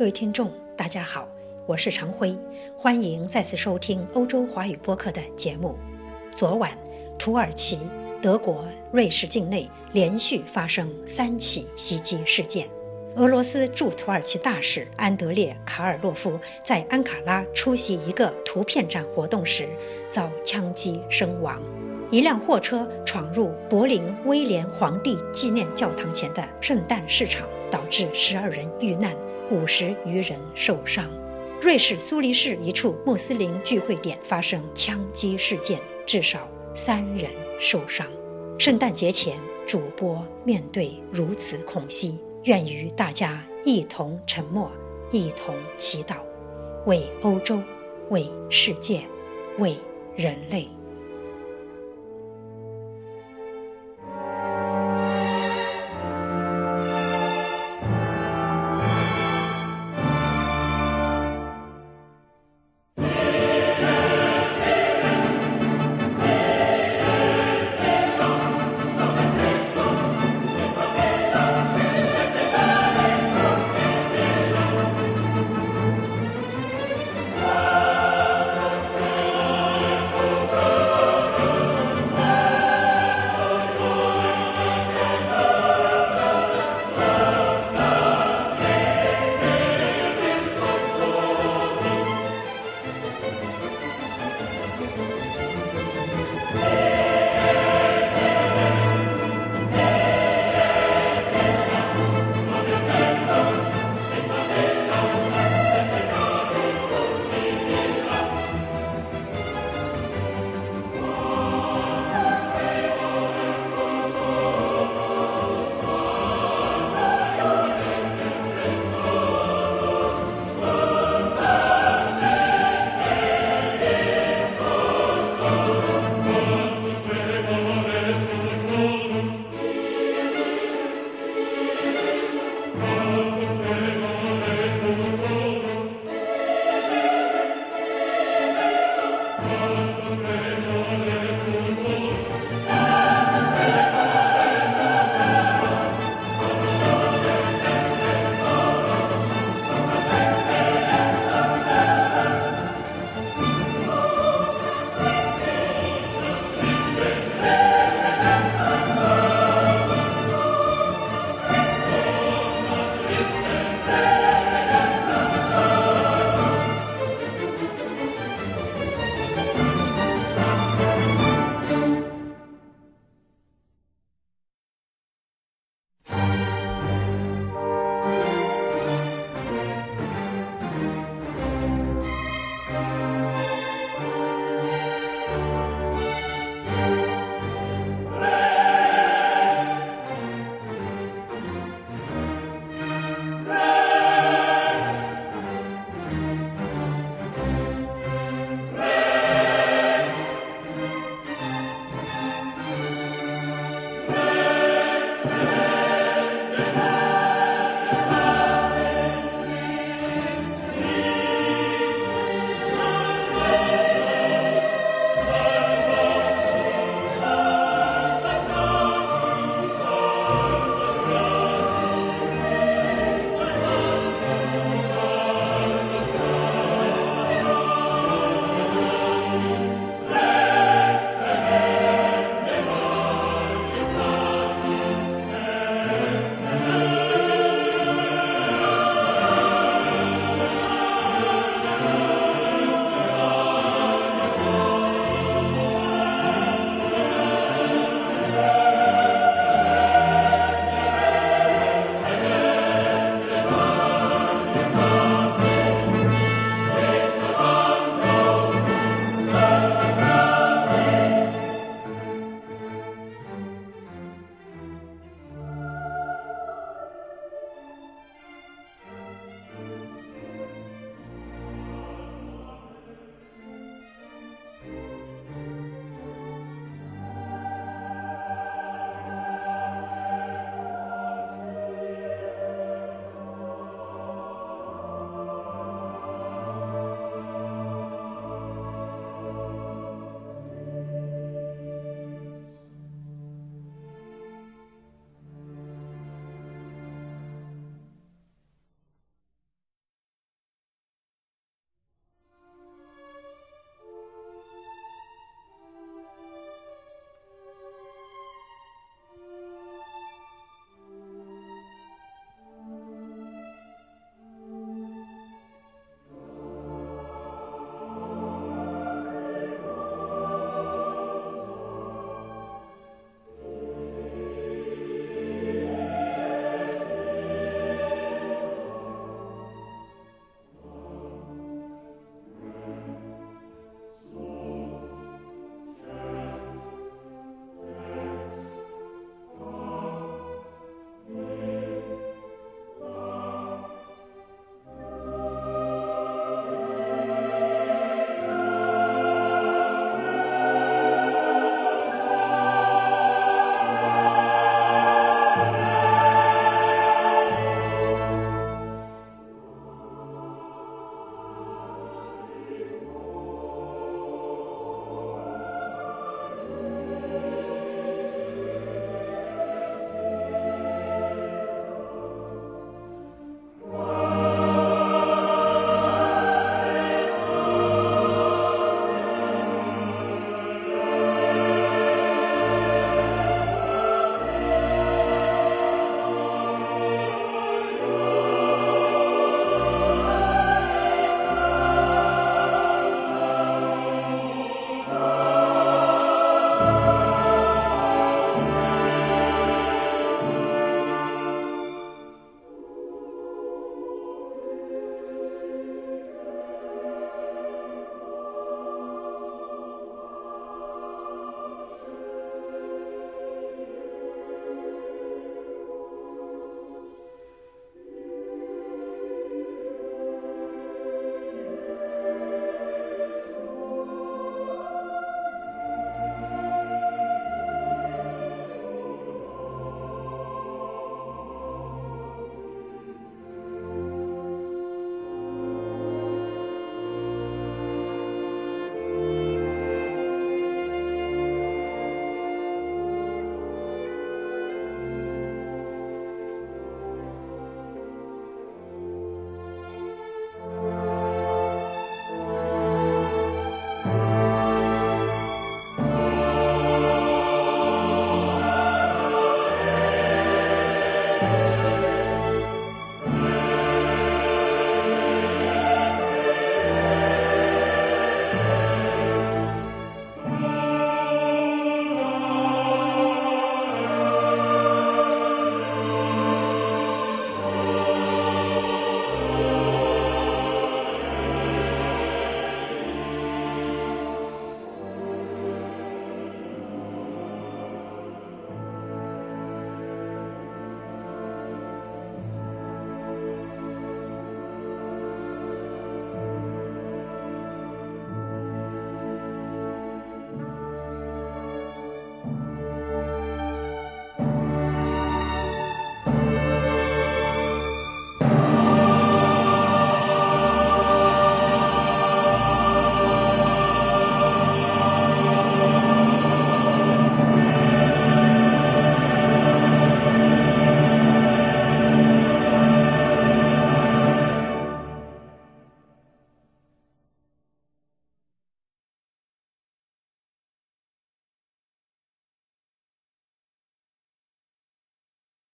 各位听众，大家好，我是常辉，欢迎再次收听欧洲华语播客的节目。昨晚，土耳其、德国、瑞士境内连续发生三起袭击事件。俄罗斯驻土耳其大使安德烈·卡尔洛夫在安卡拉出席一个图片展活动时遭枪击身亡。一辆货车闯入柏林威廉皇帝纪念教堂前的圣诞市场，导致十二人遇难，五十余人受伤。瑞士苏黎世一处穆斯林聚会点发生枪击事件，至少三人受伤。圣诞节前，主播面对如此恐袭。愿与大家一同沉默，一同祈祷，为欧洲，为世界，为人类。